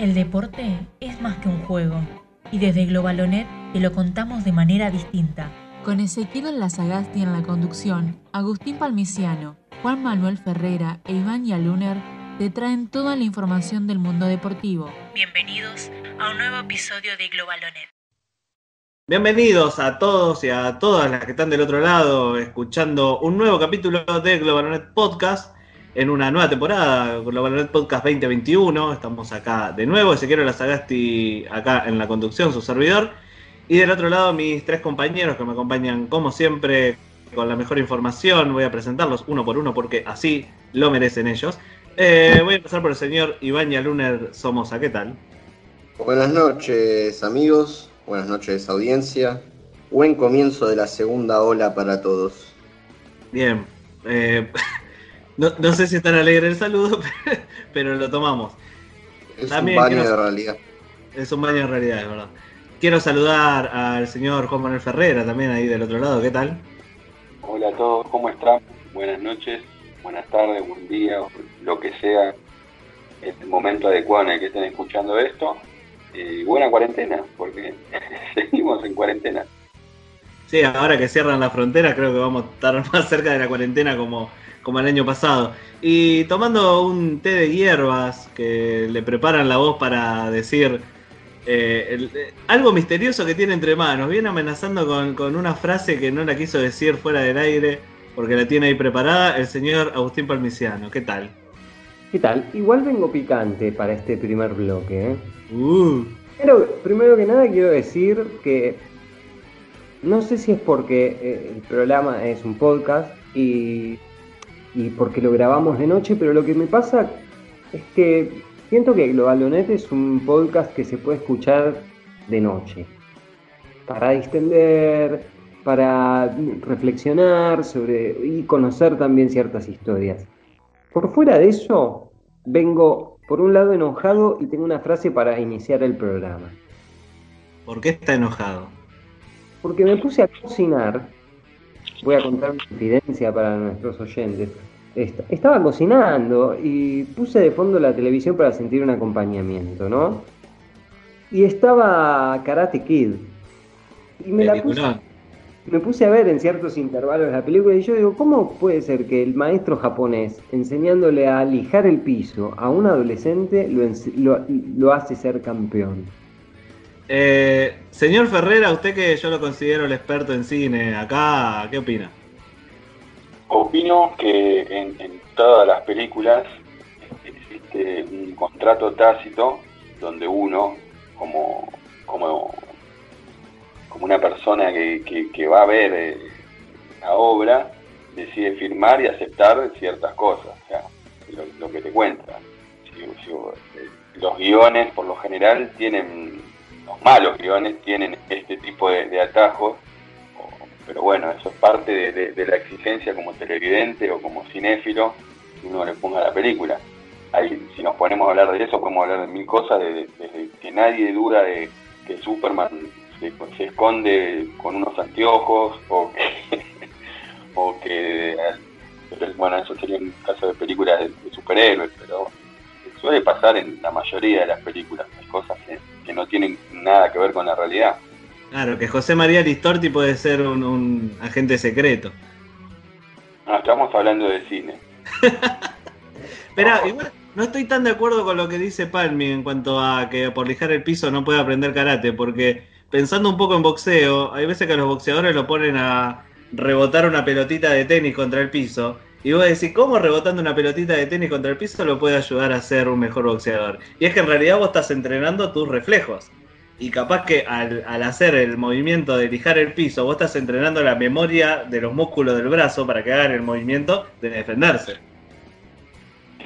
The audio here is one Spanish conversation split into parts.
El deporte es más que un juego y desde Globalonet te lo contamos de manera distinta. Con Ezequiel Lazagasti en la conducción, Agustín Palmiciano, Juan Manuel Ferrera e Iván Yaluner te traen toda la información del mundo deportivo. Bienvenidos a un nuevo episodio de Globalonet. Bienvenidos a todos y a todas las que están del otro lado escuchando un nuevo capítulo de Globalonet Podcast en una nueva temporada, Global Podcast 2021. Estamos acá de nuevo, Ezequiel Lazagasti acá en la conducción, su servidor. Y del otro lado, mis tres compañeros que me acompañan, como siempre, con la mejor información. Voy a presentarlos uno por uno porque así lo merecen ellos. Eh, voy a empezar por el señor Iván Luner Somoza. ¿Qué tal? Buenas noches, amigos. Buenas noches, audiencia. Buen comienzo de la segunda ola para todos. Bien. Eh, No, sé si es tan alegre el saludo, pero lo tomamos. Es un baño de realidad. Es un baño de realidad, es verdad. Quiero saludar al señor Juan Manuel Ferrera también ahí del otro lado. ¿Qué tal? Hola a todos, ¿cómo están? Buenas noches, buenas tardes, buen día, lo que sea el momento adecuado en el que estén escuchando esto. Y buena cuarentena, porque seguimos en cuarentena. Sí, ahora que cierran la frontera, creo que vamos a estar más cerca de la cuarentena como como el año pasado. Y tomando un té de hierbas que le preparan la voz para decir eh, eh, algo misterioso que tiene entre manos. Viene amenazando con, una frase que no la quiso decir fuera del aire porque la tiene ahí preparada el señor Agustín Palmiciano. ¿Qué tal? ¿Qué tal? Igual vengo picante para este primer bloque. ¿eh? Uh. Pero primero que nada quiero decir que no sé si es porque eh, el programa es un podcast y y porque lo grabamos de noche, pero lo que me pasa es que siento que Globalonet es un podcast que se puede escuchar de noche, para distender, para reflexionar sobre y conocer también ciertas historias. Por fuera de eso, vengo por un lado enojado y tengo una frase para iniciar el programa. ¿Por qué está enojado? Porque me puse a cocinar voy a contar una confidencia para nuestros oyentes. Estaba cocinando y puse de fondo la televisión para sentir un acompañamiento, ¿no? Y estaba Karate Kid. Y me la puse, me puse a ver en ciertos intervalos la película y yo digo, ¿cómo puede ser que el maestro japonés, enseñándole a lijar el piso a un adolescente, lo, lo hace ser campeón? Eh, señor Ferrera, usted que yo lo considero el experto en cine, acá, ¿qué opina? Opino que en, todas las películas existe un contrato tácito donde uno, como, como, como una persona que, va a ver eh, la obra, decide firmar y aceptar ciertas cosas, o sea, lo, que te cuenta. Eh, los guiones, por lo general, tienen los malos guiones tienen este tipo de, atajos, pero bueno, eso es parte de, la exigencia como televidente o como cinéfilo que uno le ponga la película. Ahí, si nos ponemos a hablar de eso, podemos hablar de mil cosas, desde que nadie duda de que Superman se, esconde con unos anteojos o que, o que bueno, eso sería un caso de películas de, de superhéroes, pero suele pasar en la mayoría de las películas, hay cosas que no tienen nada que ver con la realidad. Claro, que José María Listorti puede ser un, agente secreto. No, estamos hablando de cine. Pero igual no estoy tan de acuerdo con lo que dice Palmi en cuanto a que por lijar el piso no puede aprender karate, porque pensando un poco en boxeo, hay veces que los boxeadores lo ponen a rebotar una pelotita de tenis contra el piso y vos decís, ¿cómo rebotando una pelotita de tenis contra el piso lo puede ayudar a ser un mejor boxeador? Y es que en realidad vos estás entrenando tus reflejos. Y capaz que al, hacer el movimiento de lijar el piso, vos estás entrenando la memoria de los músculos del brazo para que hagan el movimiento de defenderse.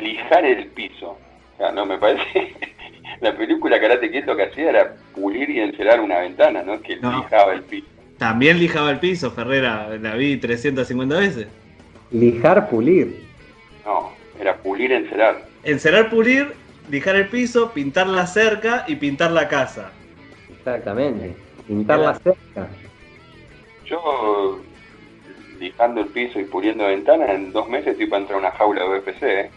Lijar el piso. O sea, no me parece. la película Karate Kid lo que hacía era pulir y encerar una ventana, ¿no? Que lijaba el piso. También lijaba el piso, Ferrera. La vi 350 veces. Lijar, pulir. No, era pulir, encerar. Encerar, pulir, lijar el piso, pintar la cerca y pintar la casa. Exactamente, pintar la cerca. Yo, lijando el piso y puliendo ventanas, en dos meses estoy para entrar a una jaula de UFC. ¿eh?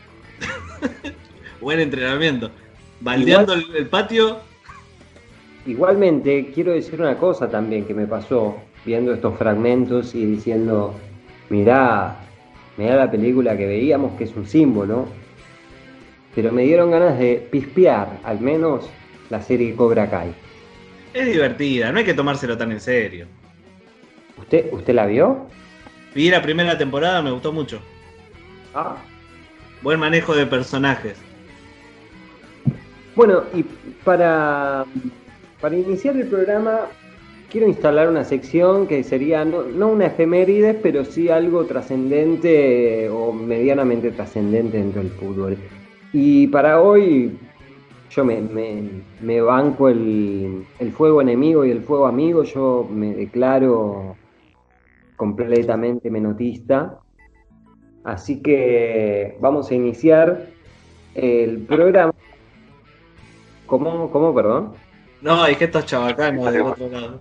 Buen entrenamiento. baldeando el, el patio. Igualmente, quiero decir una cosa también que me pasó viendo estos fragmentos y diciendo, mirá, mirá la película que veíamos que es un símbolo, pero me dieron ganas de pispear al menos la serie Cobra Kai. Es divertida, no hay que tomárselo tan en serio. ¿Usted, ¿Usted la vio? Vi la primera temporada, me gustó mucho. Ah. Buen manejo de personajes. Bueno, y para, para iniciar el programa quiero instalar una sección que sería no, una efeméride, pero sí algo trascendente o medianamente trascendente dentro del fútbol. Y para hoy yo me, me, me banco el, el, fuego enemigo y el fuego amigo, yo me declaro completamente menotista. Así que vamos a iniciar el programa. ¿Cómo, cómo perdón? No, es que estos chavacanos del otro lado.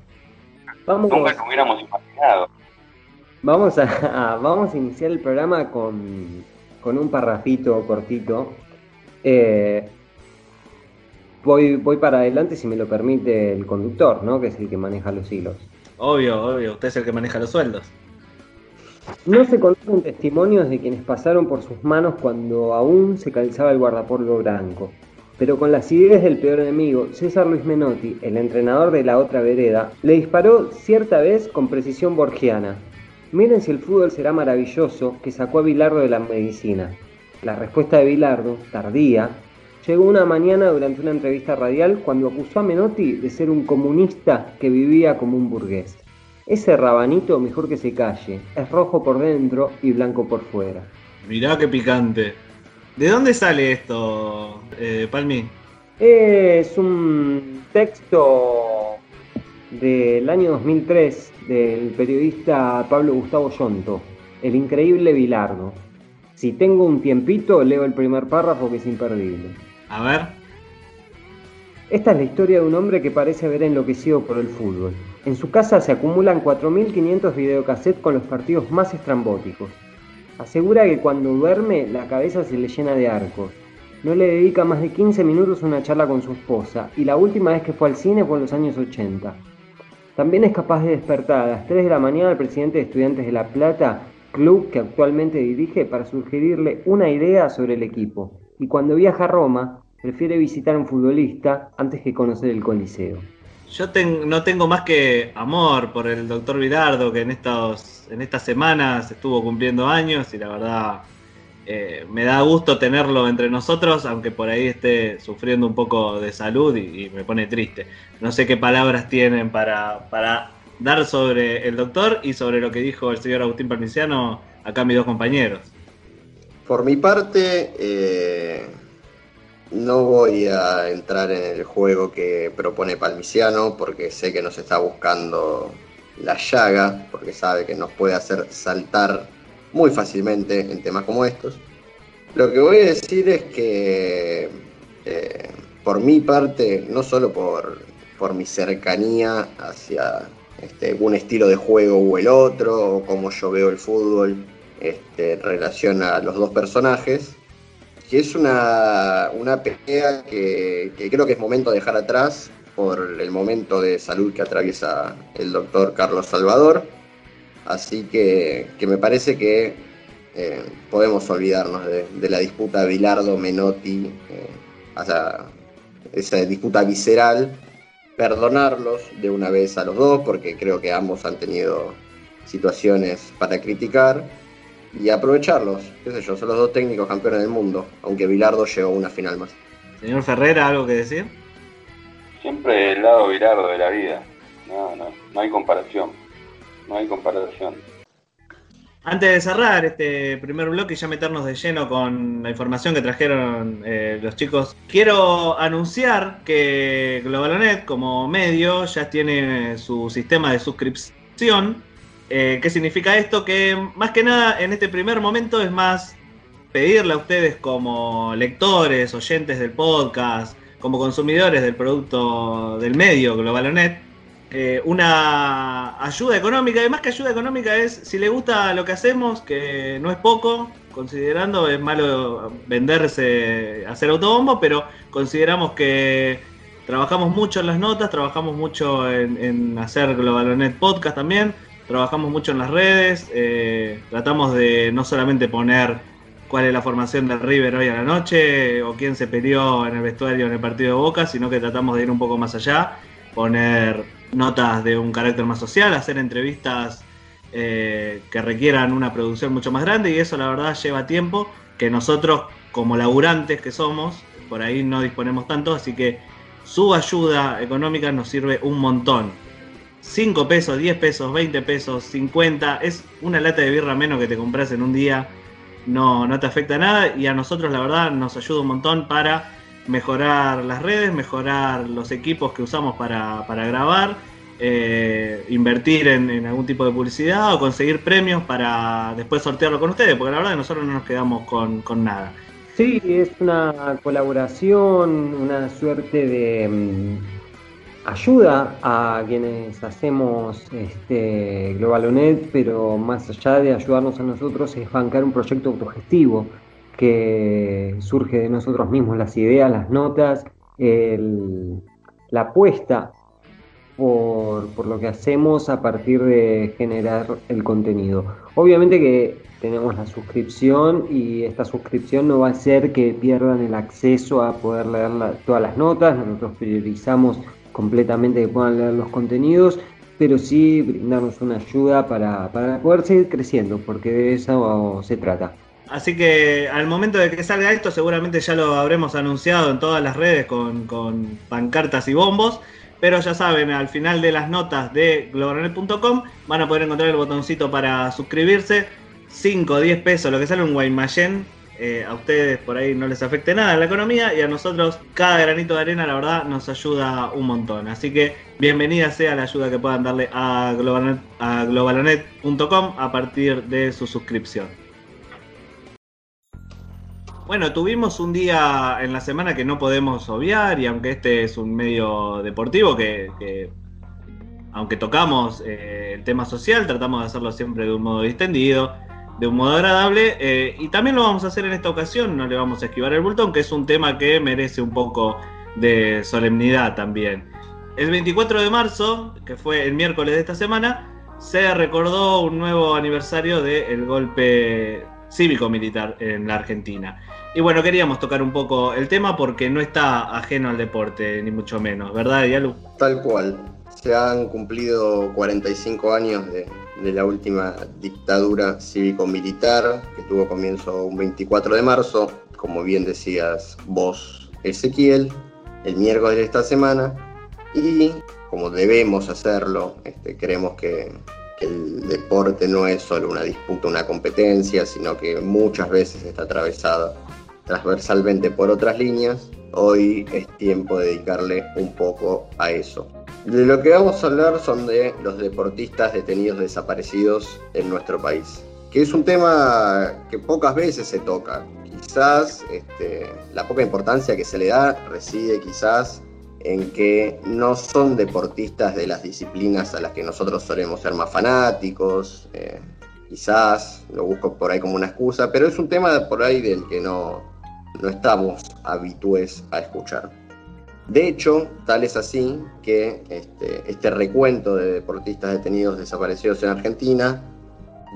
Vamos, Nunca nos hubiéramos imaginado. Vamos a, a, vamos a iniciar el programa con, con un parrafito cortito. Eh, voy, voy para adelante si me lo permite el conductor, ¿no? Que es el que maneja los hilos. Obvio, obvio, usted es el que maneja los sueldos. No se conocen testimonios de quienes pasaron por sus manos cuando aún se calzaba el guardapolvo blanco. Pero con las ideas del peor enemigo, César Luis Menotti, el entrenador de la otra vereda, le disparó cierta vez con precisión borgiana. Miren si el fútbol será maravilloso que sacó a Bilardo de la medicina. La respuesta de Bilardo, tardía, llegó una mañana durante una entrevista radial cuando acusó a Menotti de ser un comunista que vivía como un burgués. Ese rabanito mejor que se calle, es rojo por dentro y blanco por fuera. Mirá qué picante. ¿De dónde sale esto, eh, Palmi? Es un texto del año 2003 del periodista Pablo Gustavo Yonto, El increíble Bilardo. Si tengo un tiempito, leo el primer párrafo que es imperdible. A ver. Esta es la historia de un hombre que parece haber enloquecido por el fútbol. En su casa se acumulan 4.500 videocassettes con los partidos más estrambóticos. Asegura que cuando duerme la cabeza se le llena de arcos. No le dedica más de 15 minutos a una charla con su esposa y la última vez que fue al cine fue en los años 80. También es capaz de despertar a las 3 de la mañana al presidente de Estudiantes de La Plata, club que actualmente dirige, para sugerirle una idea sobre el equipo. Y cuando viaja a Roma, prefiere visitar a un futbolista antes que conocer el Coliseo. Yo ten, no tengo más que amor por el doctor Virardo, que en, estas semanas estuvo cumpliendo años y la verdad eh, me da gusto tenerlo entre nosotros, aunque por ahí esté sufriendo un poco de salud y, me pone triste. No sé qué palabras tienen para, dar sobre el doctor y sobre lo que dijo el señor Agustín Palmiciano acá mis dos compañeros. Por mi parte, eh, no voy a entrar en el juego que propone Palmiciano porque sé que nos está buscando la llaga, porque sabe que nos puede hacer saltar muy fácilmente en temas como estos. Lo que voy a decir es que eh, por mi parte, no solo por, por mi cercanía hacia este, un estilo de juego u el otro, o cómo yo veo el fútbol este, en relación a los dos personajes, que es una, una pelea que, creo que es momento de dejar atrás por el momento de salud que atraviesa el doctor Carlos Salvador. Así que, que me parece que eh, podemos olvidarnos de, la disputa Bilardo-Menotti, eh, esa disputa visceral, perdonarlos de una vez a los dos, porque creo que ambos han tenido situaciones para criticar y aprovecharlos. ¿Qué sé yo? Son los dos técnicos campeones del mundo, aunque Bilardo llegó a una final más. Señor Ferrera, ¿algo que decir? Siempre el lado Bilardo de la vida. No, no, no hay comparación. No hay comparación. Antes de cerrar este primer bloque y ya meternos de lleno con la información que trajeron eh, los chicos, quiero anunciar que Globalonet como medio ya tiene su sistema de suscripción eh, ¿Qué significa esto? Que más que nada en este primer momento es más pedirle a ustedes como lectores, oyentes del podcast, como consumidores del producto del medio Globalonet, eh, una ayuda económica. Además que ayuda económica es, si le gusta lo que hacemos, que no es poco, considerando, es malo venderse, hacer autobombo, pero consideramos que trabajamos mucho en las notas, trabajamos mucho en, hacer Globalonet Podcast también, trabajamos mucho en las redes, eh, tratamos de no solamente poner cuál es la formación del River hoy a la noche o quién se peleó en el vestuario en el partido de Boca, sino que tratamos de ir un poco más allá, poner notas de un carácter más social, hacer entrevistas eh, que requieran una producción mucho más grande y eso la verdad lleva tiempo que nosotros como laburantes que somos, por ahí no disponemos tanto, así que su ayuda económica nos sirve un montón. 5 pesos, 10 pesos, 20 pesos, 50, es una lata de birra menos que te compras en un día no, no te afecta nada y a nosotros la verdad nos ayuda un montón para mejorar las redes, mejorar los equipos que usamos para, grabar, eh, invertir en, algún tipo de publicidad o conseguir premios para después sortearlo con ustedes, porque la verdad nosotros no nos quedamos con, con nada. Sí, es una colaboración, una suerte de mm, ayuda a quienes hacemos este Globalonet, pero más allá de ayudarnos a nosotros es bancar un proyecto autogestivo que surge de nosotros mismos, las ideas, las notas, la apuesta por, por, lo que hacemos a partir de generar el contenido. Obviamente que tenemos la suscripción y esta suscripción no va a hacer que pierdan el acceso a poder leer todas las notas, nosotros priorizamos completamente que puedan leer los contenidos, pero sí brindarnos una ayuda para, poder seguir creciendo, porque de eso se trata. Así que al momento de que salga esto, seguramente ya lo habremos anunciado en todas las redes con, con pancartas y bombos. Pero ya saben, al final de las notas de globalnet.com van a poder encontrar el botoncito para suscribirse. 5 o 10 pesos, lo que sale un Guaymallén eh, a ustedes por ahí no les afecte nada en la economía y a nosotros cada granito de arena la verdad nos ayuda un montón. Así que bienvenida sea la ayuda que puedan darle a, globalonet.com a partir de su suscripción. Bueno, tuvimos un día en la semana que no podemos obviar y aunque este es un medio deportivo que, aunque tocamos eh, el tema social, tratamos de hacerlo siempre de un modo distendido de un modo agradable. Eh, y también lo vamos a hacer en esta ocasión, no le vamos a esquivar el bultón, que es un tema que merece un poco de solemnidad también. El 24 de marzo, que fue el miércoles de esta semana, se recordó un nuevo aniversario del golpe cívico-militar en la Argentina. Y bueno, queríamos tocar un poco el tema porque no está ajeno al deporte, ni mucho menos, ¿verdad, Yalu? Tal cual. Se han cumplido 45 años de, de la última dictadura cívico-militar que tuvo comienzo un 24 de marzo, como bien decías vos, Ezequiel, el miércoles de esta semana, y como debemos hacerlo, este, creemos que, el deporte no es solo una disputa, una competencia, sino que muchas veces está atravesada transversalmente por otras líneas, hoy es tiempo de dedicarle un poco a eso. De lo que vamos a hablar son de los deportistas detenidos desaparecidos en nuestro país, que es un tema que pocas veces se toca. Quizás este, la poca importancia que se le da reside quizás en que no son deportistas de las disciplinas a las que nosotros solemos ser más fanáticos, eh, quizás lo busco por ahí como una excusa, pero es un tema por ahí del que no, no estamos habitués a escuchar. De hecho, tal es así que este, este, recuento de deportistas detenidos desaparecidos en Argentina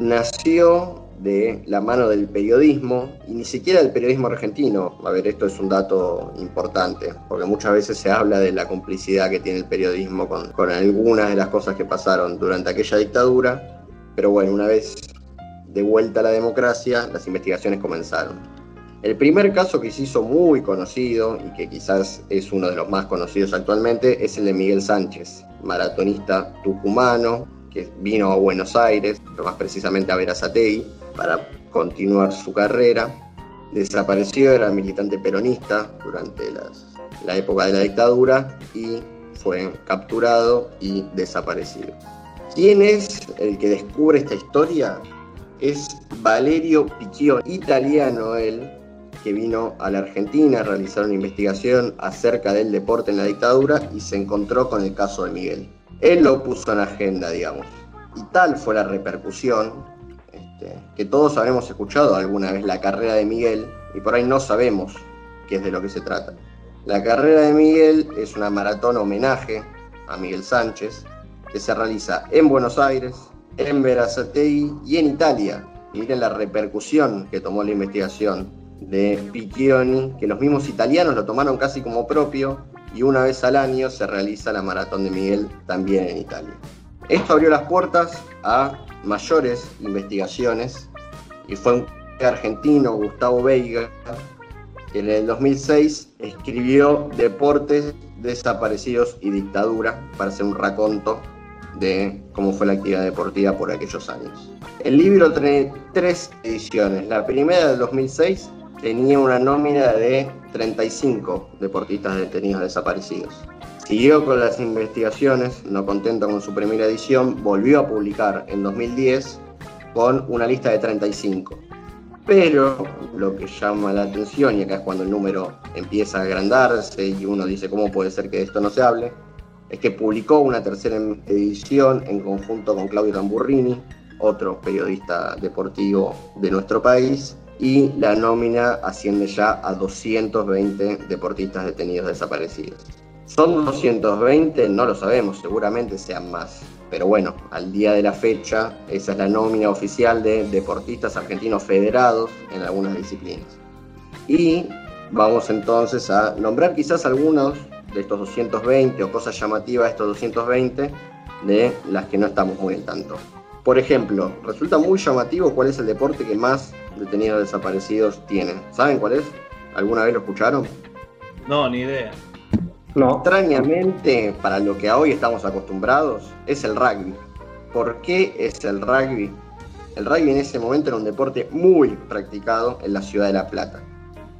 nació de la mano del periodismo y ni siquiera del periodismo argentino. A ver, esto es un dato importante, porque muchas veces se habla de la complicidad que tiene el periodismo con, con algunas de las cosas que pasaron durante aquella dictadura, pero bueno, una vez de vuelta a la democracia, las investigaciones comenzaron. El primer caso que se hizo muy conocido y que quizás es uno de los más conocidos actualmente es el de Miguel Sánchez, maratonista tucumano que vino a Buenos Aires, más precisamente a Verazategui, para continuar su carrera. Desapareció, era militante peronista durante la época de la dictadura y fue capturado y desaparecido. ¿Quién es el que descubre esta historia? Es Valerio Picchio, italiano él, que vino a la Argentina a realizar una investigación acerca del deporte en la dictadura y se encontró con el caso de Miguel. Él lo puso en agenda, digamos. Y tal fue la repercusión este, que todos habremos escuchado alguna vez la carrera de Miguel y por ahí no sabemos qué es de lo que se trata. La carrera de Miguel es una maratón homenaje a Miguel Sánchez que se realiza en Buenos Aires, en Verazategui y en Italia. Miren la repercusión que tomó la investigación de Piccioni, que los mismos italianos lo tomaron casi como propio y una vez al año se realiza la maratón de Miguel también en Italia. Esto abrió las puertas a mayores investigaciones y fue un argentino, Gustavo Veiga, que en el 2006 escribió Deportes, Desaparecidos y Dictadura para hacer un raconto de cómo fue la actividad deportiva por aquellos años. El libro tiene tres ediciones. La primera del 2006 tenía una nómina de 35 deportistas detenidos desaparecidos. Siguió con las investigaciones, no contento con su primera edición, volvió a publicar en 2010 con una lista de 35. Pero lo que llama la atención, y acá es cuando el número empieza a agrandarse y uno dice cómo puede ser que de esto no se hable, es que publicó una tercera edición en conjunto con Claudio Tamburrini, otro periodista deportivo de nuestro país, y la nómina asciende ya a 220 deportistas detenidos desaparecidos. ¿Son 220? No lo sabemos, seguramente sean más. Pero bueno, al día de la fecha, esa es la nómina oficial de deportistas argentinos federados en algunas disciplinas. Y vamos entonces a nombrar quizás algunos de estos 220 o cosas llamativas de estos 220 de las que no estamos muy en tanto. Por ejemplo, resulta muy llamativo cuál es el deporte que más detenidos desaparecidos tiene. ¿Saben cuál es? ¿Alguna vez lo escucharon? No, ni idea. No. Extrañamente, para lo que hoy estamos acostumbrados, es el rugby. ¿Por qué es el rugby? El rugby en ese momento era un deporte muy practicado en la ciudad de La Plata.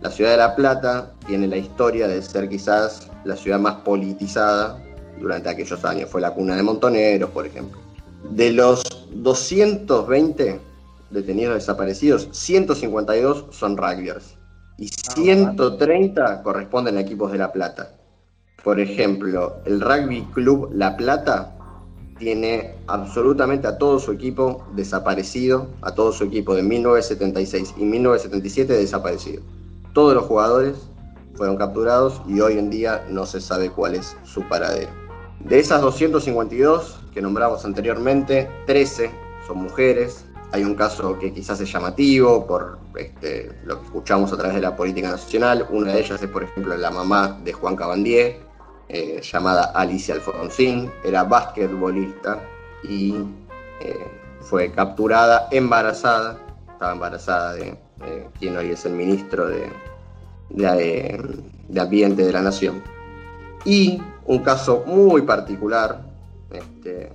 La ciudad de La Plata tiene la historia de ser quizás la ciudad más politizada durante aquellos años. Fue la cuna de montoneros, por ejemplo. De los 220 detenidos desaparecidos, 152 son rugbyers y 130 ah, corresponden a equipos de La Plata. Por ejemplo, el Rugby Club La Plata tiene absolutamente a todo su equipo desaparecido, a todo su equipo de 1976 y 1977 desaparecido. Todos los jugadores fueron capturados y hoy en día no se sabe cuál es su paradero. De esas 252 que nombramos anteriormente, 13 son mujeres. Hay un caso que quizás es llamativo por este, lo que escuchamos a través de la política nacional. Una de ellas es, por ejemplo, la mamá de Juan Cabandier, eh, llamada Alicia Alfonsín. Era basquetbolista y eh, fue capturada embarazada. Estaba embarazada de quien hoy es el ministro de, de, Ambiente de la Nación. Y un caso muy particular, este,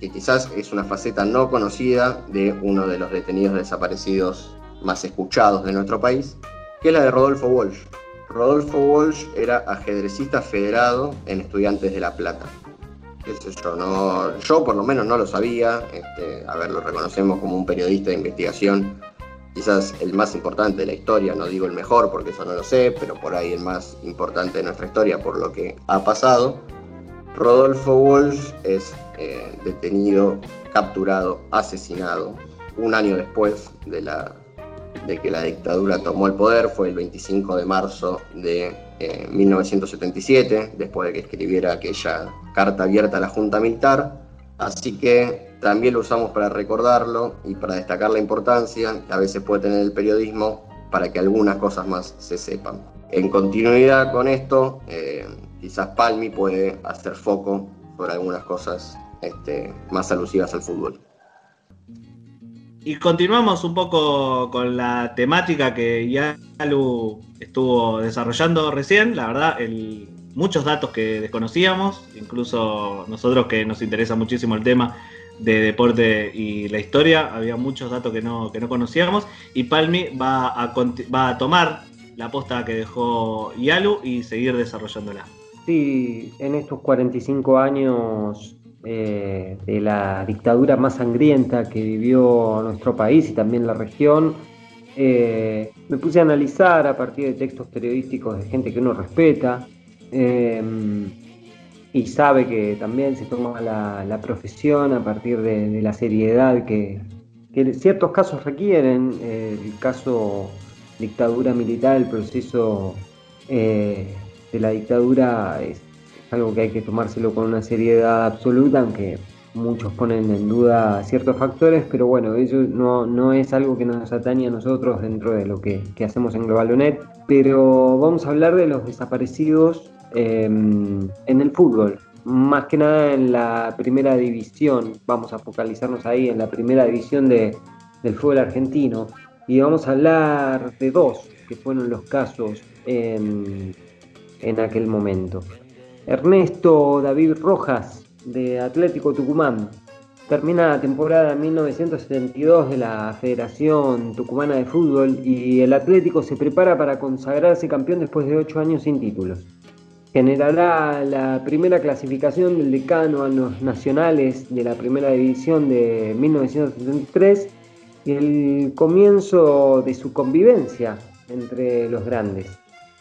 que quizás es una faceta no conocida de uno de los detenidos desaparecidos más escuchados de nuestro país, que es la de Rodolfo Walsh. Rodolfo Walsh era ajedrecista federado en Estudiantes de La Plata. yo? No, yo por lo menos no lo sabía. Este, a ver, lo reconocemos como un periodista de investigación quizás el más importante de la historia, no digo el mejor porque eso no lo sé, pero por ahí el más importante de nuestra historia por lo que ha pasado. Rodolfo Walsh es eh, detenido, capturado, asesinado un año después de, la, de que la dictadura tomó el poder, fue el 25 de marzo de 1977, eh, después de que escribiera aquella carta abierta a la Junta Militar. Así que también lo usamos para recordarlo y para destacar la importancia que a veces puede tener el periodismo para que algunas cosas más se sepan. En continuidad con esto, eh, quizás Palmi puede hacer foco sobre algunas cosas este, más alusivas al fútbol. Y continuamos un poco con la temática que Yalu estuvo desarrollando recién. La verdad, muchos datos que desconocíamos, incluso nosotros que nos interesa muchísimo el tema, de deporte y la historia, había muchos datos que no, que no conocíamos y Palmi va a, tomar la posta que dejó Yalu y seguir desarrollándola. Sí, en estos 45 años eh, de la dictadura más sangrienta que vivió nuestro país y también la región, Eh, me puse a analizar a partir de textos periodísticos de gente que uno respeta em, y sabe que también se toma la, profesión a partir de, la seriedad que, ciertos casos requieren. el caso dictadura militar, el proceso eh, de la dictadura es algo que hay que tomárselo con una seriedad absoluta, aunque muchos ponen en duda ciertos factores, pero bueno, eso no, no es algo que nos atañe a nosotros dentro de lo que, hacemos en Globalonet, pero vamos a hablar de los desaparecidos em, en el fútbol, más que nada en la primera división, vamos a focalizarnos ahí en la primera división de, del fútbol argentino, y vamos a hablar de dos que fueron los casos en, en aquel momento. Ernesto David Rojas, de Atlético Tucumán. Termina la temporada 1972 de la Federación Tucumana de Fútbol y el Atlético se prepara para consagrarse campeón después de ocho años sin títulos. Generará la primera clasificación del decano a los nacionales de la primera división de 1973 y el comienzo de su convivencia entre los grandes.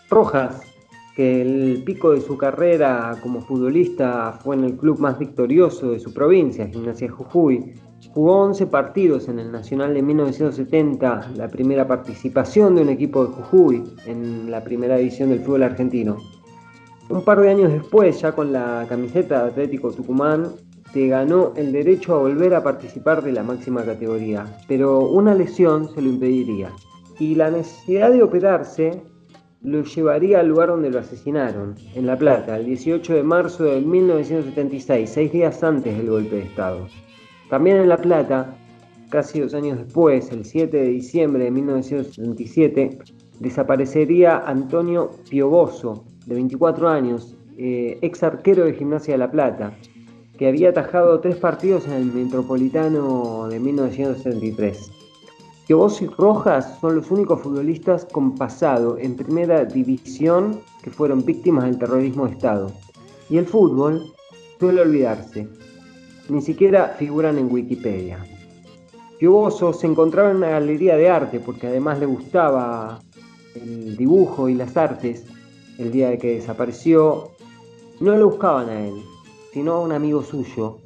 Rojas que el pico de su carrera como futbolista fue en el club más victorioso de su provincia, Gimnasia Jujuy. Jugó 11 partidos en el Nacional de 1970, la primera participación de un equipo de Jujuy en la primera división del fútbol argentino. Un par de años después, ya con la camiseta de Atlético Tucumán, se ganó el derecho a volver a participar de la máxima categoría, pero una lesión se lo impediría. Y la necesidad de operarse lo llevaría al lugar donde lo asesinaron, en La Plata, el 18 de marzo de 1976, seis días antes del golpe de Estado. También en La Plata, casi dos años después, el 7 de diciembre de 1977, desaparecería Antonio Pioboso, de 24 años, eh, ex arquero de Gimnasia de La Plata, que había atajado tres partidos en el Metropolitano de 1973 que vos y Rojas son los únicos futbolistas con pasado en primera división que fueron víctimas del terrorismo de Estado. Y el fútbol suele olvidarse. Ni siquiera figuran en Wikipedia. Pioboso se encontraba en una galería de arte porque además le gustaba el dibujo y las artes. El día de que desapareció, no lo buscaban a él, sino a un amigo suyo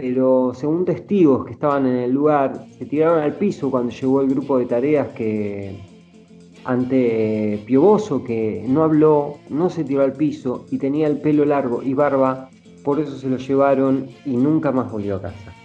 pero según testigos que estaban en el lugar, se tiraron al piso cuando llegó el grupo de tareas que ante Pioboso, que no habló, no se tiró al piso y tenía el pelo largo y barba, por eso se lo llevaron y nunca más volvió a casa.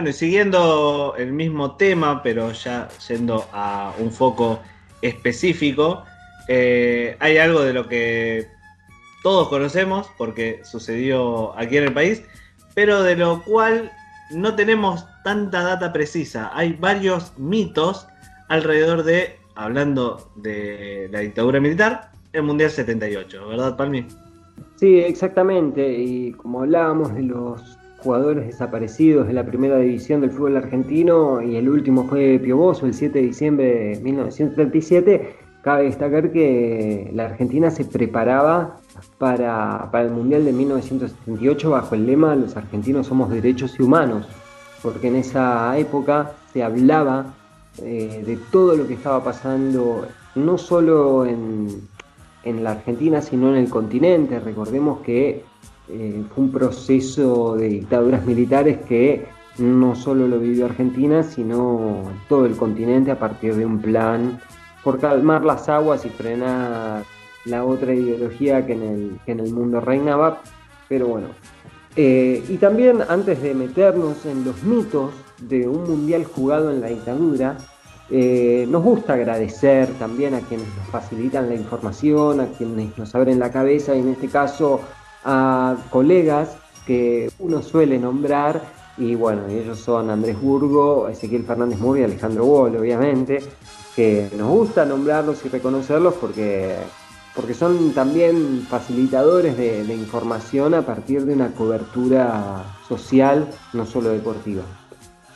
Bueno, y siguiendo el mismo tema, pero ya yendo a un foco específico, eh, hay algo de lo que todos conocemos, porque sucedió aquí en el país, pero de lo cual no tenemos tanta data precisa. Hay varios mitos alrededor de, hablando de la dictadura militar, el Mundial 78, ¿verdad, Palmi? Sí, exactamente. Y como hablábamos de los jugadores desaparecidos de la primera división del fútbol argentino y el último fue Pioboso el 7 de diciembre de 1937, cabe destacar que la Argentina se preparaba para, el Mundial de 1978 bajo el lema Los argentinos somos derechos y humanos, porque en esa época se hablaba eh, de todo lo que estaba pasando, no solo en, en la Argentina, sino en el continente. Recordemos que eh, fue un proceso de dictaduras militares que no solo lo vivió Argentina, sino todo el continente a partir de un plan por calmar las aguas y frenar la otra ideología que en el, en el mundo reinaba. Pero bueno, eh, y también antes de meternos en los mitos de un mundial jugado en la dictadura, eh, nos gusta agradecer también a quienes nos facilitan la información, a quienes nos abren la cabeza, y en este caso a colegas que uno suele nombrar y bueno, ellos son Andrés Burgo, Ezequiel Fernández Murri Alejandro Wall, obviamente, que nos gusta nombrarlos y reconocerlos porque porque son también facilitadores de, información a partir de una cobertura social, no solo deportiva.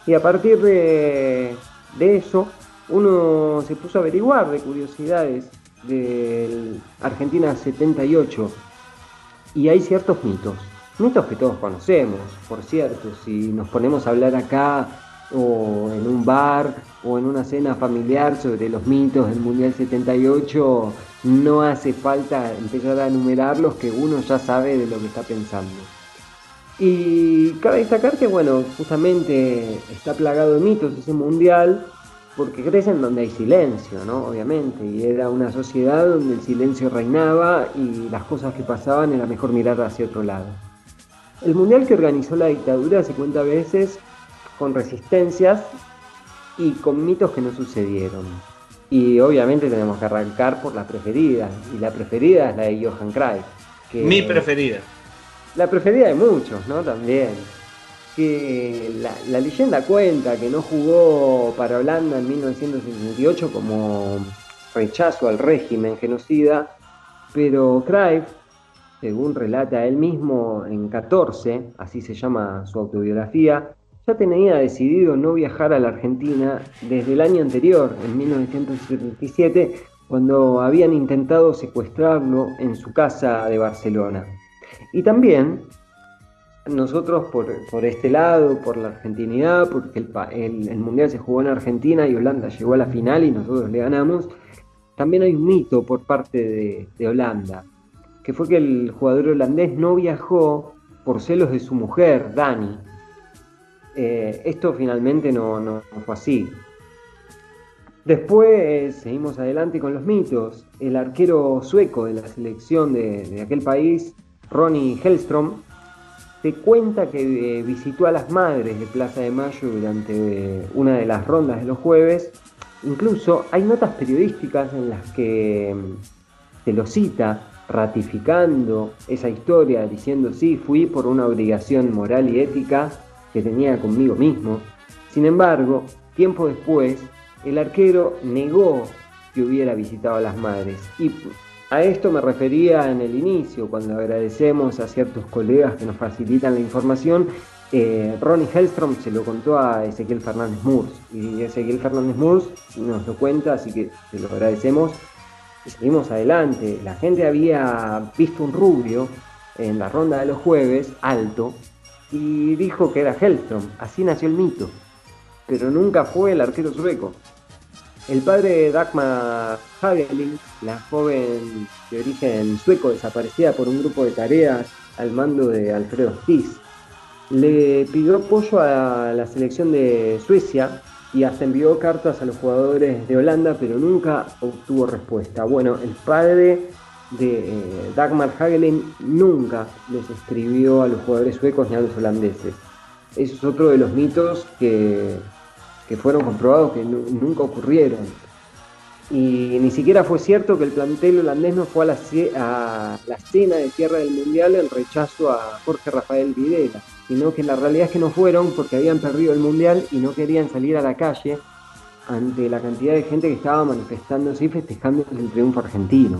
Y a partir de, eso, uno se puso a averiguar de curiosidades de Argentina 78 y hay ciertos mitos, mitos que todos conocemos, por cierto, si nos ponemos a hablar acá o en un bar o en una cena familiar sobre los mitos del Mundial 78, no hace falta empezar a enumerarlos que uno ya sabe de lo que está pensando. Y cabe destacar que, bueno, justamente está plagado de mitos ese mundial porque crecen donde hay silencio, ¿no? Obviamente, y era una sociedad donde el silencio reinaba y las cosas que pasaban era mejor mirar hacia otro lado. El mundial que organizó la dictadura se cuenta a veces con resistencias y con mitos que no sucedieron. Y obviamente tenemos que arrancar por la preferida, y la preferida es la de Johan Cruyff. Mi preferida. La preferida de muchos, ¿no? También. Que la, leyenda cuenta que no jugó para Holanda en 1968 como rechazo al régimen genocida, pero Cruyff, según relata él mismo en 14, así se llama su autobiografía, ya tenía decidido no viajar a la Argentina desde el año anterior, en 1977, cuando habían intentado secuestrarlo en su casa de Barcelona. Y también nosotros por, este lado, por la argentinidad, porque el, Mundial se jugó en Argentina y Holanda llegó a la final y nosotros le ganamos, también hay un mito por parte de, de Holanda, que fue que el jugador holandés no viajó por celos de su mujer, Dani, eh, esto finalmente no, fue así. Después seguimos adelante con los mitos. El arquero sueco de la selección de, aquel país, Ronnie Hellstrom, se cuenta que eh, visitó a las madres de Plaza de Mayo durante una de las rondas de los jueves. Incluso hay notas periodísticas en las que mm, se lo cita ratificando esa historia, diciendo sí, fui por una obligación moral y ética que tenía conmigo mismo. Sin embargo, tiempo después, el arquero negó que hubiera visitado a las madres. Y a esto me refería en el inicio, cuando agradecemos a ciertos colegas que nos facilitan la información. Eh, Ronnie Hellstrom se lo contó a Ezequiel Fernández Murs y Ezequiel Fernández Murs nos lo cuenta, así que se lo agradecemos. Y seguimos adelante. La gente había visto un rubio en la ronda de los jueves, alto, y dijo que era Hellstrom, así nació el mito, pero nunca fue el arquero sueco. El padre de Dagmar Hagelin, la joven de origen sueco desaparecida por un grupo de tareas al mando de Alfredo Stiz, le pidió apoyo a la selección de Suecia y hasta envió cartas a los jugadores de Holanda, pero nunca obtuvo respuesta. Bueno, el padre de eh, Dagmar Hagelin nunca les escribió a los jugadores suecos ni a los holandeses. Eso es otro de los mitos que, fueron comprobados que nunca ocurrieron. Y ni siquiera fue cierto que el plantel holandés no fue a la, a la cena de tierra del Mundial en rechazo a Jorge Rafael Videla, sino que la realidad es que no fueron porque habían perdido el Mundial y no querían salir a la calle ante la cantidad de gente que estaba manifestándose y festejando el triunfo argentino.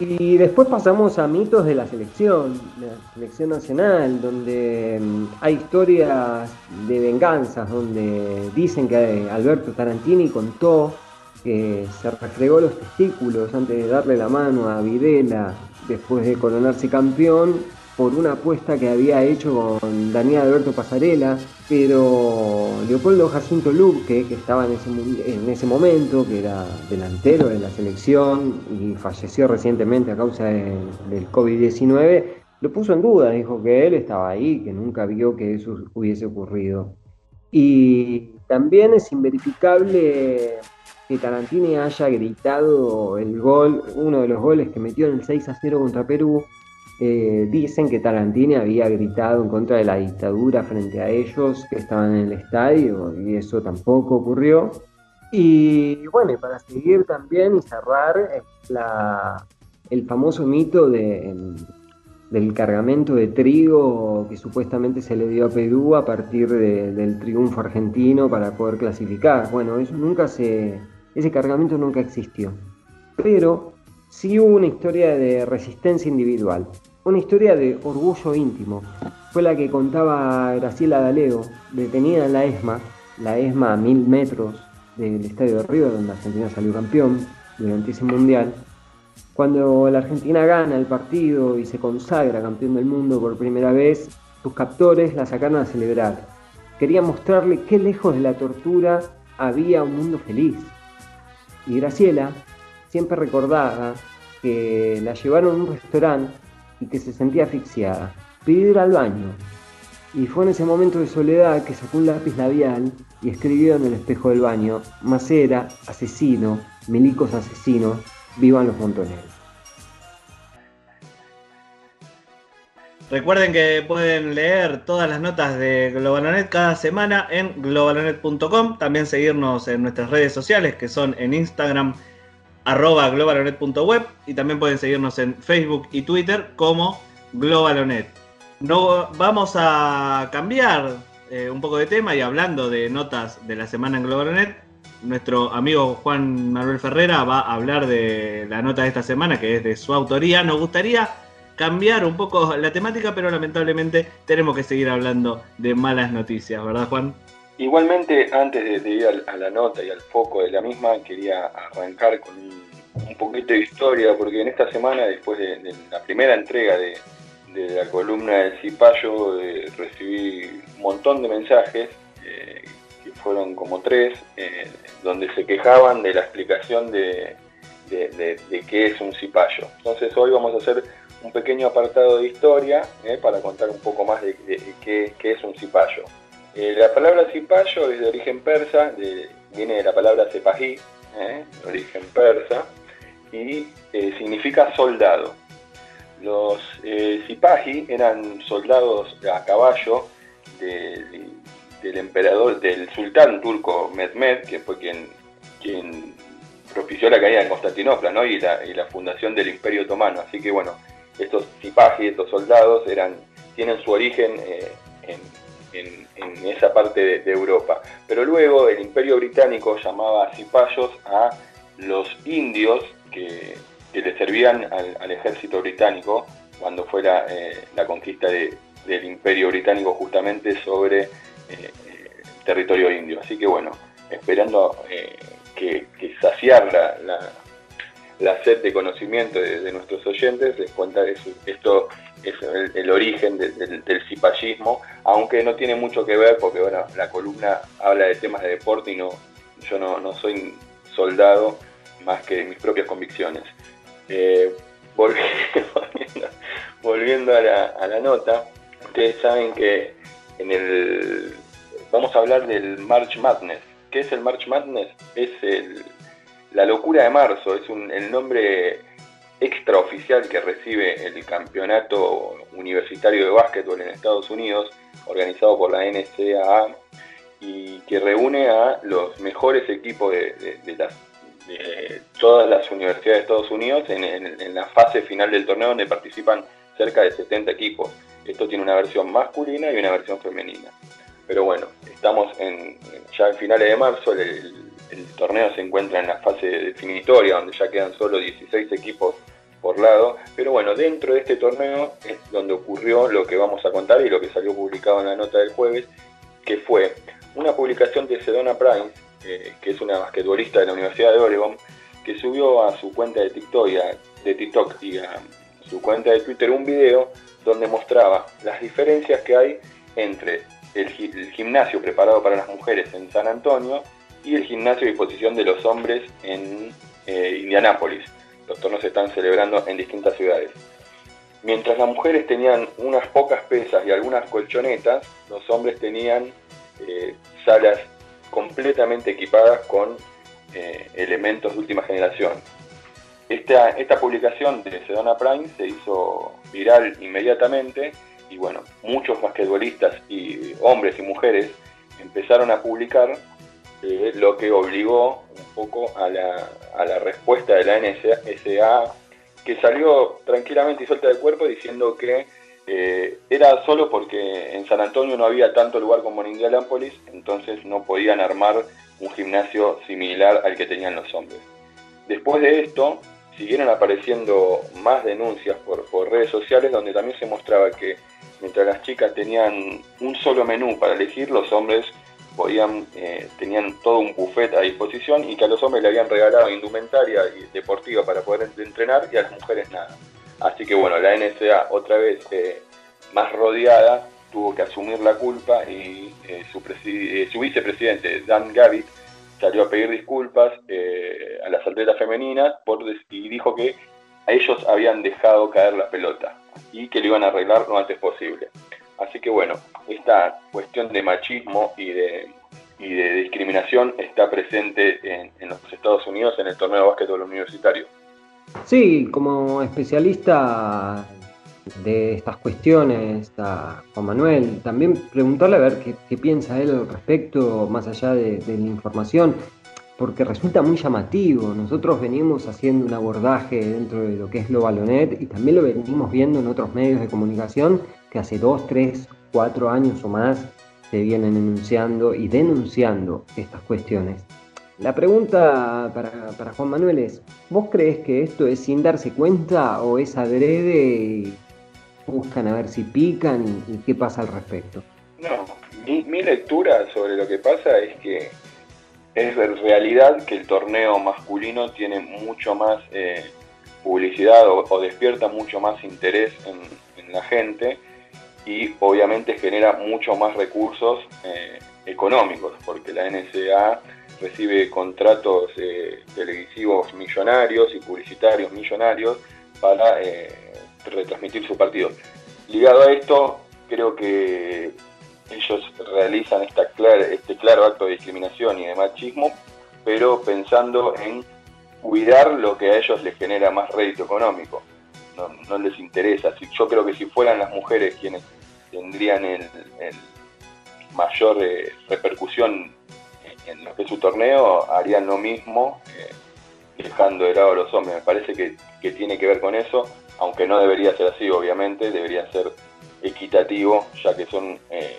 Y después pasamos a mitos de la selección, la selección nacional, donde mm, hay historias de venganzas, donde dicen que Alberto Tarantini contó que se refregó los testículos antes de darle la mano a Videla después de coronarse campeón por una apuesta que había hecho con Daniel Alberto Pasarela, pero Leopoldo Jacinto Luque, que estaba en ese, en ese momento, que era delantero de la selección y falleció recientemente a causa del COVID-19, lo puso en duda, dijo que él estaba ahí, que nunca vio que eso hubiese ocurrido. Y también es inverificable que Tarantini haya gritado el gol, uno de los goles que metió en el 6 a 0 contra Perú, eh, dicen que Tarantini había gritado en contra de la dictadura frente a ellos que estaban en el estadio y eso tampoco ocurrió. Y bueno, para seguir también y cerrar eh, el famoso mito del cargamento de trigo que supuestamente se le dio a Perú a partir del triunfo argentino para poder clasificar. Bueno, eso nunca se, ese cargamento nunca existió. Pero sí hubo una historia de resistencia individual, una historia de orgullo íntimo. Fue la que contaba Graciela D'Aleo, detenida en la ESMA, la ESMA a mil metros del Estadio de Río, donde Argentina salió campeón durante ese mundial. Cuando la Argentina gana el partido y se consagra campeón del mundo por primera vez, sus captores la sacaron a celebrar. Querían mostrarle qué lejos de la tortura había un mundo feliz. Y Graciela siempre recordaba que la llevaron a un restaurante y que se sentía asfixiada. Pidió ir al baño. Y fue en ese momento de soledad que sacó un lápiz labial y escribió en el espejo del baño, Macera, asesino, milicos asesinos, vivan los montoneros. Recuerden que pueden leer todas las notas de Globalonet cada semana en globalonet.com. También seguirnos en nuestras redes sociales que son en Instagram arroba globalonet.web y también pueden seguirnos en Facebook y Twitter como Globalonet. No, vamos a cambiar eh, un poco de tema y hablando de notas de la semana en Globalonet, nuestro amigo Juan Manuel Ferrera va a hablar de la nota de esta semana que es de su autoría. Nos gustaría cambiar un poco la temática, pero lamentablemente tenemos que seguir hablando de malas noticias, ¿verdad Juan? Igualmente, antes de, ir a, la nota y al foco de la misma, quería arrancar con un, poquito de historia, porque en esta semana, después de, la primera entrega de, la columna del Cipayo, eh, recibí un montón de mensajes, eh, que fueron como tres, eh, donde se quejaban de la explicación de, qué es un cipayo. Entonces hoy vamos a hacer un pequeño apartado de historia para contar un poco más de, qué, qué es un cipayo. Eh, la palabra cipayo es de origen persa, viene de la palabra sepají, ¿eh? origen persa, y eh, significa soldado. Los cipají eran soldados a caballo del emperador, del sultán turco Mehmed, que fue quien, propició la caída de Constantinopla ¿no? y, la, fundación del Imperio Otomano. Así que bueno, estos cipají, estos soldados, tienen su origen en en, esa parte de, Europa. Pero luego el imperio británico llamaba cipayos a los indios que, le servían al, ejército británico cuando fuera eh, la conquista del imperio británico justamente sobre eh, eh, territorio indio. Así que bueno, esperando que, saciar la, la, sed de conocimiento de, nuestros oyentes, les cuenta esto es el, origen del cipallismo, aunque no tiene mucho que ver porque bueno, la columna habla de temas de deporte y no, yo no, soy soldado más que mis propias convicciones. Eh, volviendo, a, la, nota, ustedes saben que en el vamos a hablar del March Madness. ¿Qué es el March Madness? Es la locura de marzo, es el nombre extraoficial que recibe el campeonato universitario de básquetbol en Estados Unidos, organizado por la NCAA, y que reúne a los mejores equipos de, todas las universidades de Estados Unidos en, la fase final del torneo donde participan cerca de 70 equipos. Esto tiene una versión masculina y una versión femenina. Pero bueno, estamos en, ya en finales de marzo, el, torneo se encuentra en la fase definitoria, donde ya quedan solo 16 equipos por lado. Pero bueno, dentro de este torneo es donde ocurrió lo que vamos a contar y lo que salió publicado en la nota del jueves, que fue una publicación de Sedona Price, eh, que es una basquetbolista de la Universidad de Oregon, que subió a su cuenta de TikTok y a su cuenta de Twitter un video donde mostraba las diferencias que hay entre el, gimnasio preparado para las mujeres en San Antonio y el gimnasio a disposición de los hombres en eh, Indianápolis. Los torneos se están celebrando en distintas ciudades. Mientras las mujeres tenían unas pocas pesas y algunas colchonetas, los hombres tenían eh, salas completamente equipadas con eh, elementos de última generación. Esta, esta publicación de Sedona Prime se hizo viral inmediatamente y bueno, muchos basquetbolistas y hombres y mujeres empezaron a publicar eh, lo que obligó un poco a la, a la respuesta de la NSA, que salió tranquilamente y suelta del cuerpo diciendo que eh, era solo porque en San Antonio no había tanto lugar como en Indianápolis, entonces no podían armar un gimnasio similar al que tenían los hombres. Después de esto, siguieron apareciendo más denuncias por, por redes sociales donde también se mostraba que mientras las chicas tenían un solo menú para elegir, los hombres podían, eh, tenían todo un buffet a disposición y que a los hombres le habían regalado indumentaria deportiva para poder entrenar y a las mujeres nada. Así que bueno, la NSA otra vez eh, más rodeada tuvo que asumir la culpa y eh, su, su, vicepresidente Dan Gavitt salió a pedir disculpas a las atletas femeninas por, y dijo que a ellos habían dejado caer la pelota y que lo iban a arreglar lo antes posible. Así que bueno, esta cuestión de machismo y de, y de discriminación está presente en, los Estados Unidos en el torneo de básquetbol universitario. Sí, como especialista de estas cuestiones a Juan Manuel, también preguntarle a ver qué, piensa él al respecto, más allá de, de, la información, porque resulta muy llamativo. Nosotros venimos haciendo un abordaje dentro de lo que es lo balonet y también lo venimos viendo en otros medios de comunicación que hace dos, tres, cuatro años o más se vienen enunciando y denunciando estas cuestiones. La pregunta para, Juan Manuel es, ¿vos crees que esto es sin darse cuenta o es adrede buscan a ver si pican y, qué pasa al respecto? No, mi, lectura sobre lo que pasa es que es realidad que el torneo masculino tiene mucho más eh, publicidad o, despierta mucho más interés en la gente y obviamente genera mucho más recursos eh, económicos, porque la NSA recibe contratos eh, televisivos millonarios y publicitarios millonarios para eh, retransmitir su partido. Ligado a esto, creo que ellos realizan esta este claro acto de discriminación y de machismo, pero pensando en cuidar lo que a ellos les genera más rédito económico. No les interesa. Yo creo que si fueran las mujeres quienes tendrían el, mayor eh, repercusión en lo que es su torneo, harían lo mismo, eh, dejando de lado a los hombres. Me parece que, tiene que ver con eso, aunque no debería ser así, obviamente, debería ser equitativo, ya que son eh,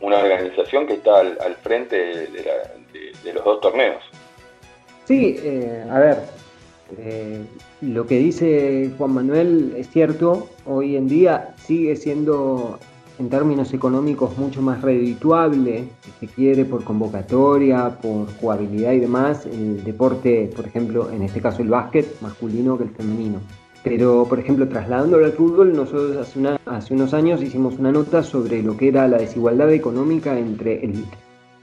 una organización que está al, frente de, los dos torneos. Sí, a ver, lo que dice Juan Manuel es cierto, hoy en día sigue siendo en términos económicos mucho más redituable, si se quiere, por convocatoria, por jugabilidad y demás, el deporte, por ejemplo, en este caso el básquet, masculino que el femenino. Pero, por ejemplo, trasladándolo al fútbol, nosotros hace, hace unos años hicimos una nota sobre lo que era la desigualdad económica entre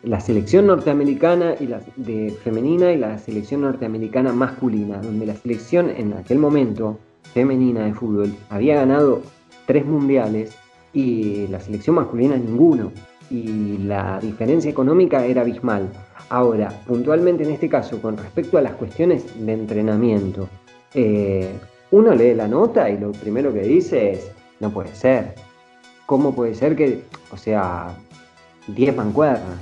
la selección norteamericana y la, de femenina y la selección norteamericana masculina, donde la selección en aquel momento femenina de fútbol había ganado tres mundiales y la selección masculina ninguno. Y la diferencia económica era abismal. Ahora, puntualmente en este caso, con respecto a las cuestiones de entrenamiento, eh, uno lee la nota y lo primero que dice es, no puede ser. ¿Cómo puede ser que, o sea, 10 mancuernas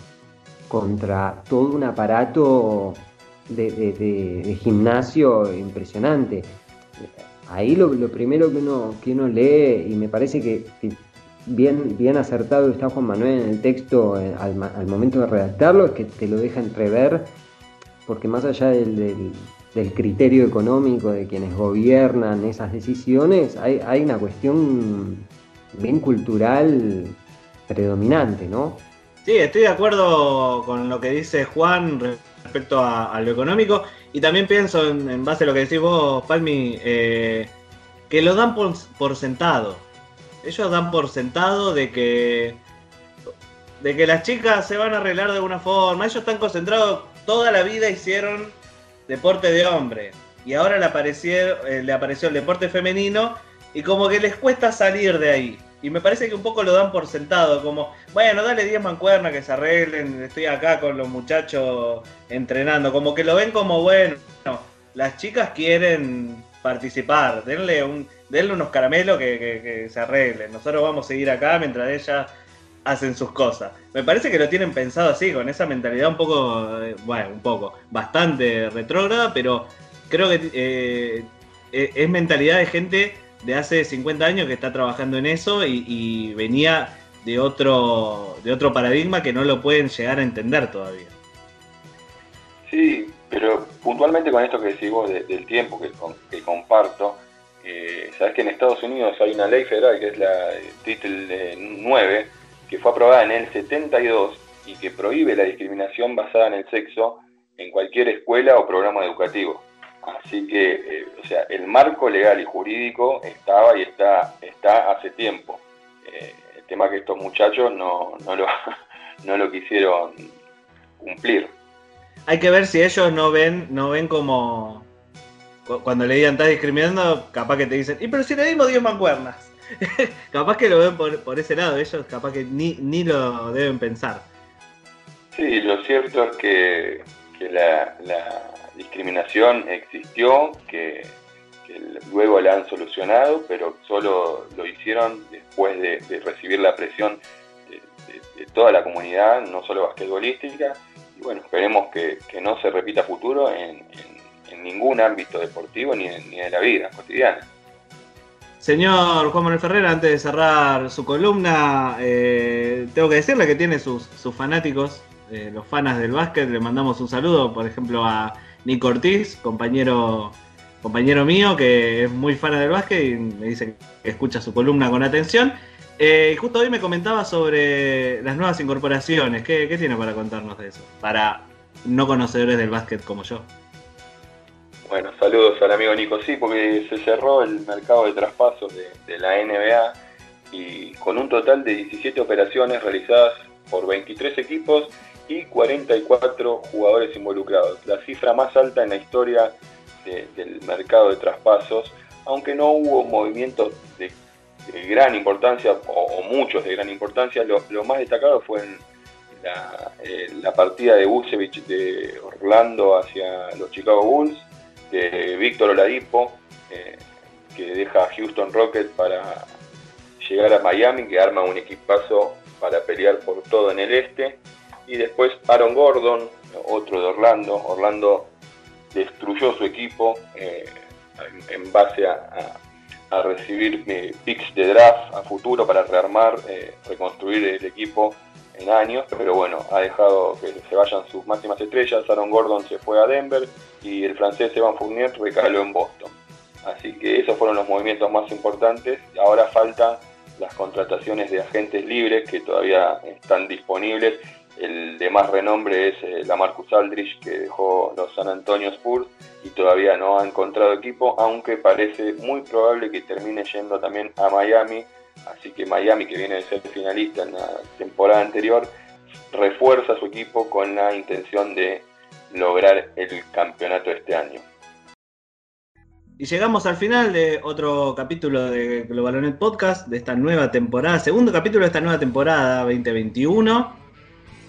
contra todo un aparato de, gimnasio impresionante? Ahí lo, primero que uno, que uno lee, y me parece que bien, bien acertado está Juan Manuel en el texto eh, al, momento de redactarlo, es que te lo deja entrever, porque más allá del, criterio económico de quienes gobiernan esas decisiones, hay, hay una cuestión bien cultural predominante, ¿no? Sí, estoy de acuerdo con lo que dice Juan respecto a, lo económico y también pienso en, base a lo que decís vos, Palmi, eh, que lo dan por, por sentado ellos dan por sentado de que de que las chicas se van a arreglar de alguna forma. Ellos están concentrados, toda la vida hicieron deporte de hombre. Y ahora le, apareció, eh, le apareció el deporte femenino y como que les cuesta salir de ahí. Y me parece que un poco lo dan por sentado, como, bueno, dale 10 mancuernas que se arreglen, estoy acá con los muchachos entrenando. Como que lo ven como, bueno, las chicas quieren participar, denle un denle unos caramelos que, se arreglen. Nosotros vamos a seguir acá mientras ellas hacen sus cosas. Me parece que lo tienen pensado así, con esa mentalidad un poco, eh, bueno, un poco, bastante retrógrada, pero creo que eh, eh, es mentalidad de gente de hace 50 años que está trabajando en eso y, venía de otro, de otro paradigma que no lo pueden llegar a entender todavía. Sí, Pero puntualmente con esto que decís vos del tiempo que, comparto, eh, sabes que en Estados Unidos hay una ley federal que es la Title 9, que fue aprobada en el 72 y que prohíbe la discriminación basada en el sexo en cualquier escuela o programa educativo. Así que, eh, o sea, el marco legal y jurídico estaba y está, está hace tiempo. Eh, el tema que estos muchachos no, no, lo, no lo quisieron cumplir. Hay que ver si ellos no ven, no ven como cuando le digan estás discriminando, capaz que te dicen, pero si le dimos 10 mancuernas. capaz que lo ven por, ese lado, ellos capaz que ni, ni lo deben pensar. Sí, lo cierto es que, la, discriminación existió, que, luego la han solucionado, pero solo lo hicieron después de, recibir la presión de, toda la comunidad, no solo basquetbolística. Y bueno, esperemos que, no se repita futuro en, ningún ámbito deportivo ni, ni de la vida cotidiana. Señor Juan Manuel Ferrer, antes de cerrar su columna, eh, tengo que decirle que tiene sus, sus fanáticos eh, los fanas del básquet, le mandamos un saludo, por ejemplo, a Nico Ortiz, compañero, compañero mío, que es muy fan del básquet y me dice que escucha su columna con atención. Eh, justo hoy me comentaba sobre las nuevas incorporaciones. ¿Qué, tiene para contarnos de eso? Para no conocedores del básquet como yo. Bueno, saludos al amigo Nico. Sí, porque se cerró el mercado de traspasos de, de la NBA y con un total de 17 operaciones realizadas por 23 equipos y 44 jugadores involucrados, la cifra más alta en la historia del mercado de traspasos, aunque no hubo movimientos de, gran importancia o, muchos de gran importancia, lo, más destacado fue en eh, la, partida de Busevich de Orlando hacia los Chicago Bulls, de Víctor Oladipo, eh, que deja a Houston Rockets para llegar a Miami, que arma un equipazo para pelear por todo en el este y después Aaron Gordon, otro de Orlando. Orlando destruyó su equipo eh, en, base a, recibir eh, picks de draft a futuro para rearmar, eh, reconstruir el equipo en años, pero bueno, ha dejado que se vayan sus máximas estrellas. Aaron Gordon se fue a Denver y el francés Evan Fournier recaló en Boston. Así que esos fueron los movimientos más importantes. Ahora faltan las contrataciones de agentes libres que todavía están disponibles el de más renombre es eh, la Marcus Aldrich, que dejó los San Antonio Spurs y todavía no ha encontrado equipo, aunque parece muy probable que termine yendo también a Miami. Así que Miami, que viene de ser finalista en la temporada anterior, refuerza su equipo con la intención de lograr el campeonato este año. Y llegamos al final de otro capítulo de Globalonet Podcast de esta nueva temporada, segundo capítulo de esta nueva temporada 2021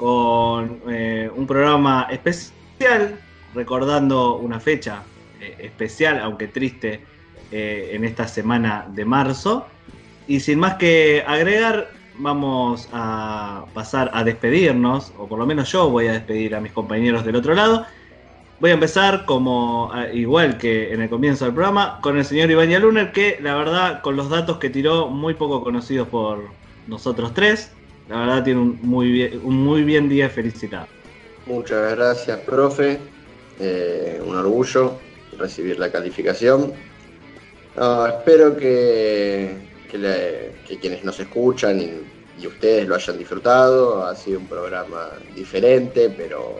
con eh, un programa especial recordando una fecha eh, especial, aunque triste, eh, en esta semana de marzo. Y sin más que agregar, vamos a pasar a despedirnos, o por lo menos yo voy a despedir a mis compañeros del otro lado. Voy a empezar como igual que en el comienzo del programa con el señor Iván Yaluner, que la verdad con los datos que tiró muy poco conocidos por nosotros tres, la verdad tiene un muy bien, un muy bien día felicitado. Muchas gracias, profe. Eh, un orgullo recibir la calificación. espero que, quienes nos escuchan y, ustedes lo hayan disfrutado. Ha sido un programa diferente, pero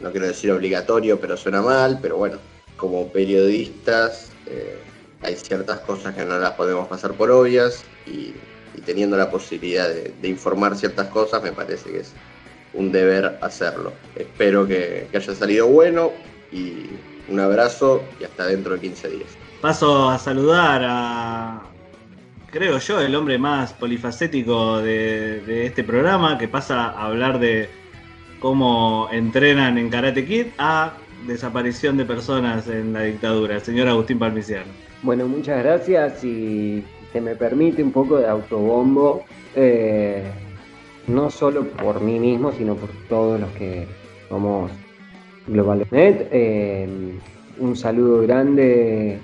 no quiero decir obligatorio, pero suena mal. Pero bueno, como periodistas eh, hay ciertas cosas que no las podemos pasar por obvias y y teniendo la posibilidad de, informar ciertas cosas, me parece que es un deber hacerlo. Espero que, haya salido bueno y un abrazo y hasta dentro de 15 días. Paso a saludar a, creo yo, el hombre más polifacético de, este programa, que pasa a hablar de cómo entrenan en Karate Kid a desaparición de personas en la dictadura, el señor Agustín Palmiciano. Bueno, muchas gracias y me permite un poco de autobombo, eh, no solo por mí mismo, sino por todos los que somos Globalnet. Eh, un saludo grande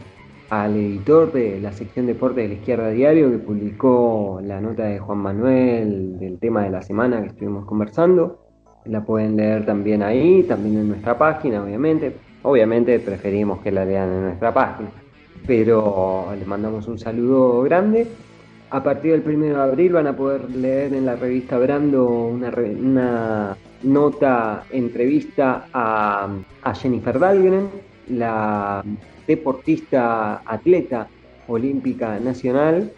al editor de la sección Deporte de la Izquierda Diario que publicó la nota de Juan Manuel del tema de la semana que estuvimos conversando. la pueden leer también ahí, también en nuestra página, obviamente. Obviamente preferimos que la lean en nuestra página, pero les mandamos un saludo grande. A partir del 1 de abril van a poder leer en la revista Brando una, una nota, entrevista a, a Jennifer Dahlgren, la deportista atleta olímpica nacional,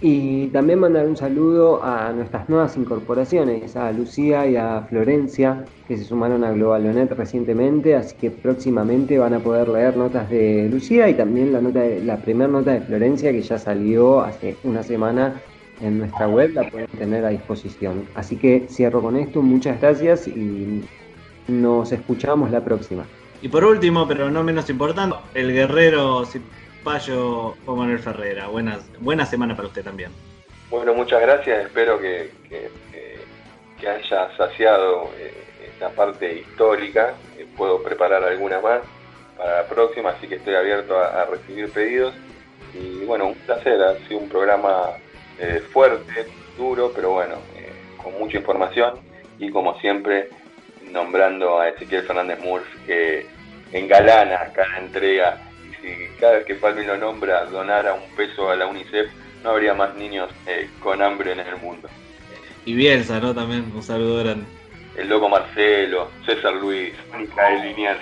y también mandar un saludo a nuestras nuevas incorporaciones, a Lucía y a Florencia, que se sumaron a Globalonet recientemente, así que próximamente van a poder leer notas de Lucía y también la, la primera nota de Florencia que ya salió hace una semana en nuestra web, la pueden tener a disposición. Así que cierro con esto, muchas gracias y nos escuchamos la próxima. Y por último, pero no menos importante, el guerrero Payo Juan Manuel Ferrera. Buenas, buena semana para usted también. Bueno, muchas gracias. Espero que, haya saciado eh, esta parte histórica. Eh, puedo preparar alguna más para la próxima, así que estoy abierto a, recibir pedidos. Y bueno, un placer. Ha sido un programa eh, fuerte, duro, pero bueno, con mucha información. Y como siempre, nombrando a Ezequiel Fernández Murph, que engalana cada entrega si cada vez que Palmi lo nombra donara un peso a la UNICEF, no habría más niños eh, con hambre en el mundo. Y Bielsa, ¿no? También un saludo grande. El loco Marcelo, César Luis, Micael Liniers.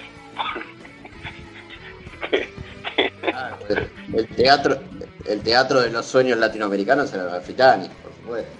el, teatro, el teatro de los sueños latinoamericanos era el Fitani, por supuesto.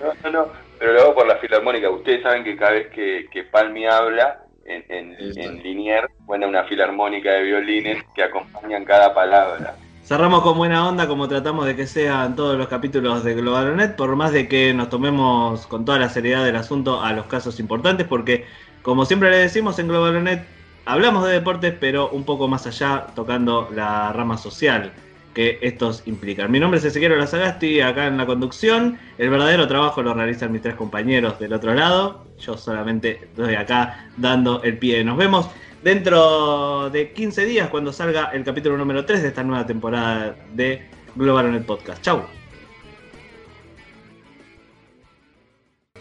No, no, no, pero lo hago por la filarmónica. Ustedes saben que cada vez que, que Palmi habla, en, en, Linier, bueno, una filarmónica de violines que acompañan cada palabra. Cerramos con buena onda como tratamos de que sean todos los capítulos de Globalonet, por más de que nos tomemos con toda la seriedad del asunto a los casos importantes, porque como siempre le decimos en Globalonet, hablamos de deportes, pero un poco más allá, tocando la rama social que estos implican. Mi nombre es Ezequiel Lazagasti, acá en la conducción. El verdadero trabajo lo realizan mis tres compañeros del otro lado. Yo solamente estoy acá dando el pie. Nos vemos dentro de 15 días cuando salga el capítulo número 3 de esta nueva temporada de Global Podcast. Chau.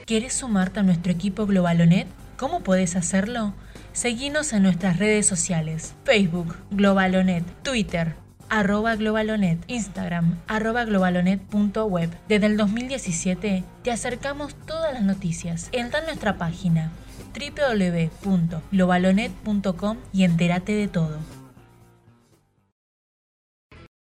¿Quieres sumarte a nuestro equipo Globalonet? ¿Cómo puedes hacerlo? Seguinos en nuestras redes sociales, Facebook, Globalonet, Twitter, arroba globalonet, Instagram, arroba globalonet.web. Desde el 2017 te acercamos todas las noticias. Entra en nuestra página www.globalonet.com y entérate de todo.